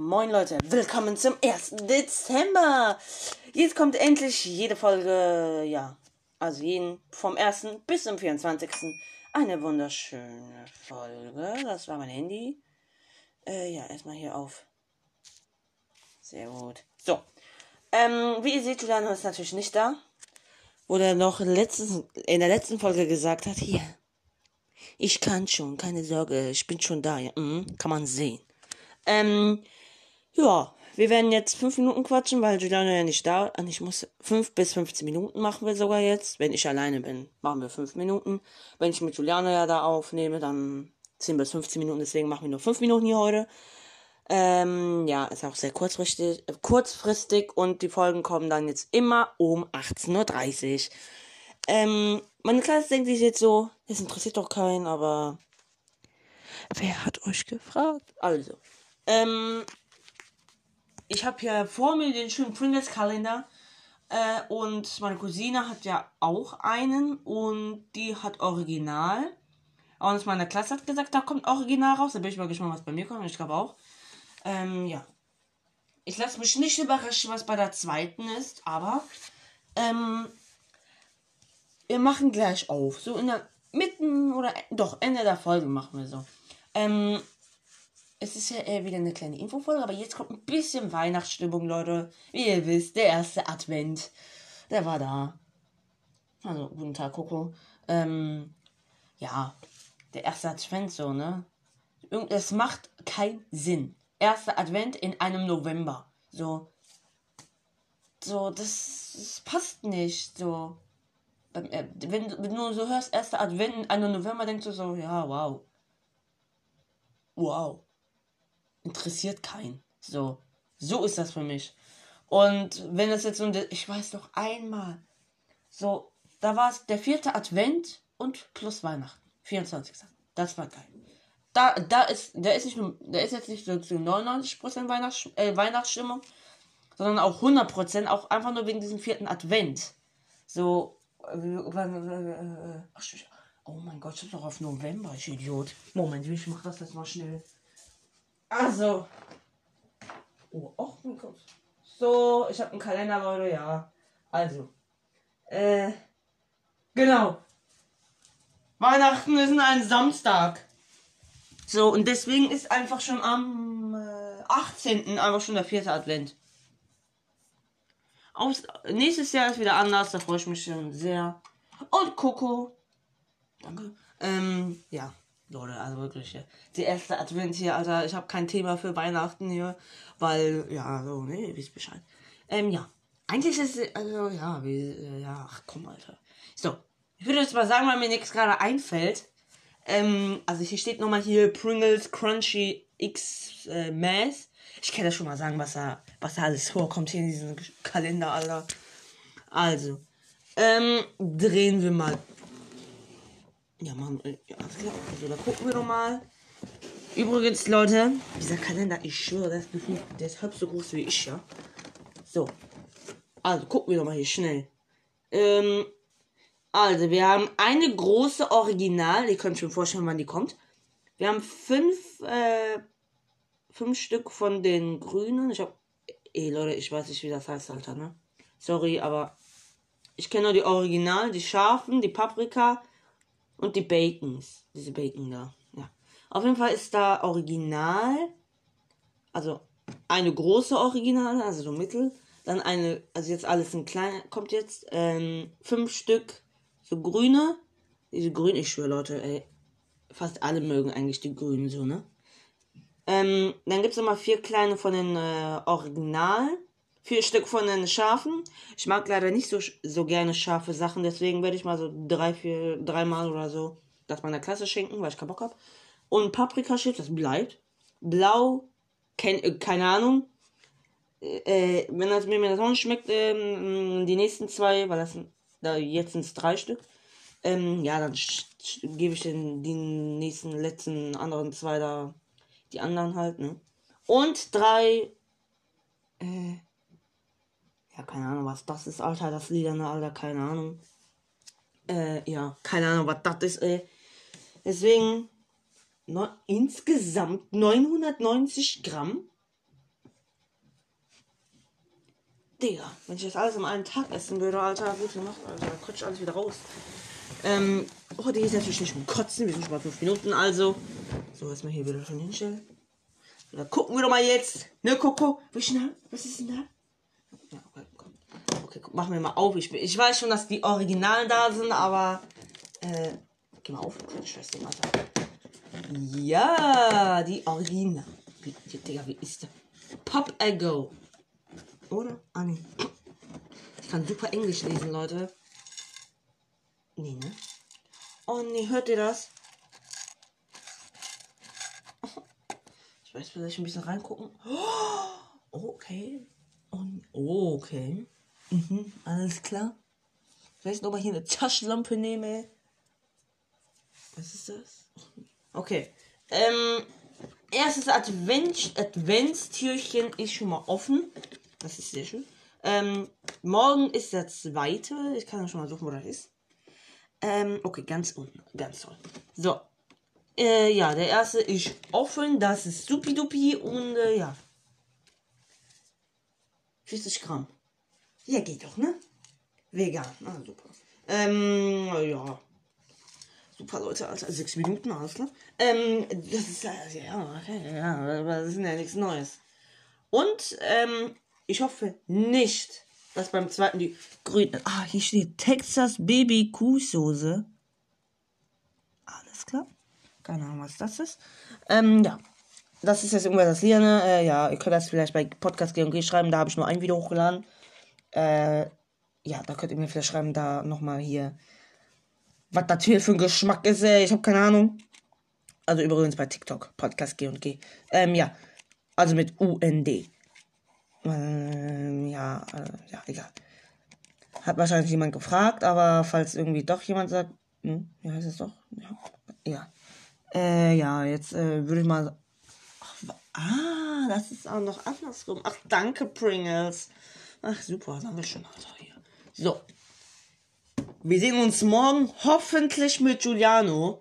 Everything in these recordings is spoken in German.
Moin Leute, willkommen zum 1. Dezember. Jetzt kommt endlich jede Folge, ja, also jeden vom 1. bis zum 24. Eine wunderschöne Folge. Das war mein Handy. Äh, ja, erstmal hier auf. Sehr gut. So. Ähm, wie ihr seht, Juliano ist natürlich nicht da. Wo er noch letztens, in der letzten Folge gesagt hat, hier, ich kann schon, keine Sorge, ich bin schon da. Ja, mhm, kann man sehen. Ähm, ja, wir werden jetzt fünf Minuten quatschen, weil Giuliano ja nicht da ist. Ich muss fünf bis 15 Minuten machen wir sogar jetzt. Wenn ich alleine bin, machen wir fünf Minuten. Wenn ich mit Giuliano ja da aufnehme, dann 10 bis 15 Minuten. Deswegen machen wir nur fünf Minuten hier heute. Ähm, ja, ist auch sehr kurzfristig, äh, kurzfristig und die Folgen kommen dann jetzt immer um 18.30 Uhr. Ähm, meine Klasse denkt sich jetzt so, es interessiert doch keinen, aber wer hat euch gefragt? Also, ähm, ich habe hier vor mir den schönen Pringles-Kalender. Äh, und meine Cousine hat ja auch einen und die hat Original. Und aus meiner Klasse hat gesagt, da kommt Original raus. Da bin ich mal gespannt, was bei mir kommt. Ich glaube auch. Ähm, ja. Ich lasse mich nicht überraschen, was bei der zweiten ist, aber ähm, wir machen gleich auf. So in der Mitten oder doch Ende der Folge machen wir so. Ähm, es ist ja eher wieder eine kleine Infofolge, aber jetzt kommt ein bisschen Weihnachtsstimmung, Leute. Wie ihr wisst, der erste Advent, der war da. Also, guten Tag, Coco. Ähm, ja, der erste Advent so, ne? Es macht keinen Sinn. Erster Advent in einem November. So. So, das, das passt nicht. So. Äh, wenn, wenn du so hörst, erster Advent in einem November, denkst du so, ja, wow. Wow interessiert keinen. So, so ist das für mich. Und wenn es jetzt so, ich weiß doch einmal, so, da war es der vierte Advent und plus Weihnachten, 24. Das war geil. Da, da ist, der ist nicht nur, der ist jetzt nicht so zu 99% Weihnachts, äh, Weihnachtsstimmung, sondern auch 100%, auch einfach nur wegen diesem vierten Advent. So, äh, oh mein Gott, ich bin doch auf November, ich Idiot. Moment, ich mach das jetzt mal schnell. Also. Oh, ach mein Gott. So, ich habe einen Kalender, Leute, ja. Also. Äh. Genau. Weihnachten ist ein Samstag. So, und deswegen ist einfach schon am äh, 18. einfach schon der vierte Advent. Aus, nächstes Jahr ist wieder anders, da freue ich mich schon sehr. Und Coco. Danke. Ähm, ja. Leute, also wirklich, ja. die erste Advent hier, Alter, ich habe kein Thema für Weihnachten hier, weil, ja, so, ne, wisst Bescheid. Ähm, ja. Eigentlich ist, also, ja, wie, äh, ja, ach komm, Alter. So, ich würde jetzt mal sagen, weil mir nichts gerade einfällt. Ähm, also hier steht nochmal hier Pringles Crunchy X äh, Mass. Ich kann ja schon mal sagen, was da, was da alles vorkommt hier in diesem Kalender, Alter. Also, ähm, drehen wir mal ja, wir. Ja, klar. Also, da gucken wir doch mal. Übrigens, Leute, dieser Kalender, ich schwöre, das Gefühl, der ist halb so groß wie ich, ja. So. Also, gucken wir doch mal hier schnell. Ähm, also, wir haben eine große Original. Ihr könnt schon vorstellen, wann die kommt. Wir haben fünf, äh, fünf Stück von den grünen. Ich hab, ey, Leute, ich weiß nicht, wie das heißt, Alter, ne? Sorry, aber ich kenne nur die Original, die scharfen, die Paprika, und die Bacons. Diese Bacon da. Ja. Auf jeden Fall ist da Original. Also eine große Original, also so mittel. Dann eine, also jetzt alles in klein, kommt jetzt ähm, fünf Stück so grüne. Diese grün, ich schwöre Leute, ey. Fast alle mögen eigentlich die grünen so, ne? Ähm, dann gibt es nochmal vier kleine von den äh, Original vier Stück von den Schafen. Ich mag leider nicht so, so gerne scharfe Sachen, deswegen werde ich mal so drei, vier, dreimal oder so das meiner Klasse schenken, weil ich keinen Bock habe. Und Paprikaschiff, das bleibt. Blau, kein, äh, keine Ahnung. Äh, wenn das mir das auch nicht schmeckt, äh, die nächsten zwei, weil das da jetzt sind es drei Stück. Ähm, ja, dann gebe ich den die nächsten letzten anderen zwei da die anderen halt, ne? Und drei äh, ja, keine Ahnung, was das ist, Alter. Das Lilane, Alter, keine Ahnung. Äh, ja, keine Ahnung, was das ist, ey. Deswegen, no, insgesamt 990 Gramm. Digga, wenn ich das alles an einem Tag essen würde, Alter, gut gemacht, Alter, kotze ich alles wieder raus. Ähm, oh, die ist natürlich nicht mit Kotzen, wir sind schon bei 5 Minuten, also. So, erstmal hier wieder schon hinstellen. Dann gucken wir doch mal jetzt. Ne, Coco? Wie schnell? Was ist denn da? Ja, okay. Okay, machen wir mal auf. Ich, ich weiß schon, dass die Originalen da sind, aber. Äh, geh mal auf. Nicht, Alter. Ja, die Original. Wie, Digga, wie ist der? Pop Ego. Oder? Ah, nee. Ich kann super Englisch lesen, Leute. Nee, ne? Oh, nee, hört ihr das? Ich weiß, vielleicht ein bisschen reingucken. Oh, okay. Und, oh, okay. Mhm, alles klar. Vielleicht noch mal hier eine Taschenlampe nehme. Was ist das? Okay. Ähm, erstes Advent Adventstürchen ist schon mal offen. Das ist sehr schön. Ähm, morgen ist der zweite. Ich kann schon mal suchen, wo das ist. Ähm, okay, ganz unten. Ganz toll. So. Äh, ja, der erste ist offen. Das ist supidupi und äh, ja. 40 Gramm. Ja, geht doch, ne? Vegan. Ah, super. Ähm, ja. Super, Leute, Alter. Sechs Minuten, alles klar. Ähm, das ist, äh, ja, okay, ja, das ist ja nichts Neues. Und, ähm, ich hoffe nicht, dass beim zweiten die grüne. Ah, hier steht Texas Baby Kuhsoße. Alles klar. Keine Ahnung, was das ist. Ähm, ja. Das ist jetzt irgendwas das hier, ne? Äh, ja, ihr könnt das vielleicht bei Podcast G&G schreiben. Da habe ich nur ein Video hochgeladen. Äh, ja, da könnt ihr mir vielleicht schreiben, da nochmal hier. Was das hier für ein Geschmack ist, ey. Ich habe keine Ahnung. Also übrigens bei TikTok. Podcast G&G. Ähm, ja. Also mit UND. Ähm, ja, äh, ja, egal. Hat wahrscheinlich jemand gefragt, aber falls irgendwie doch jemand sagt, hm, wie heißt es doch? Ja, ja. Äh, ja, jetzt äh, würde ich mal. Ach, ah, das ist auch noch andersrum. Ach, danke, Pringles. Ach, super, danke schön, Alter. Hier. So. Wir sehen uns morgen hoffentlich mit Giuliano.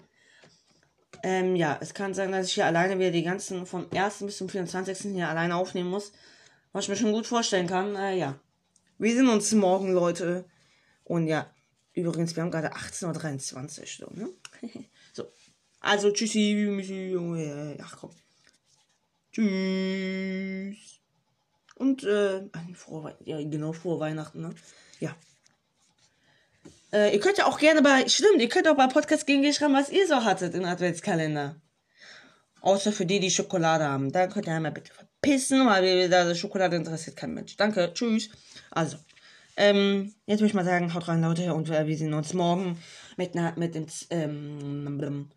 Ähm, ja, es kann sein, dass ich hier alleine wieder die ganzen vom 1. bis zum 24. hier alleine aufnehmen muss. Was ich mir schon gut vorstellen kann. Äh, ja. Wir sehen uns morgen, Leute. Und ja, übrigens, wir haben gerade 18.23 Uhr. So, ne? so. Also, tschüssi. Ach komm. Tschüss. Und, äh, frohe, ja, genau, frohe Weihnachten, ne? Ja. Äh, ihr könnt ja auch gerne bei, stimmt, ihr könnt auch bei Podcast gegen schreiben, was ihr so hattet im Adventskalender. Außer für die, die Schokolade haben. Da könnt ihr einmal bitte verpissen, weil da Schokolade interessiert kein Mensch. Danke, tschüss. Also, ähm, jetzt würde ich mal sagen, haut rein, Leute, und wir sehen uns morgen mit, na, mit dem ähm,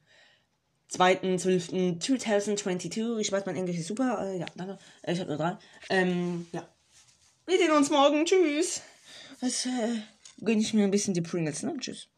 2.12.2022. Ich weiß, mein Englisch ist super. Äh, ja, danke. Ich habe nur drei. Ähm, ja. Wir sehen uns morgen. Tschüss. Was, äh, gönne ich mir ein bisschen die Pringles, ne? Tschüss.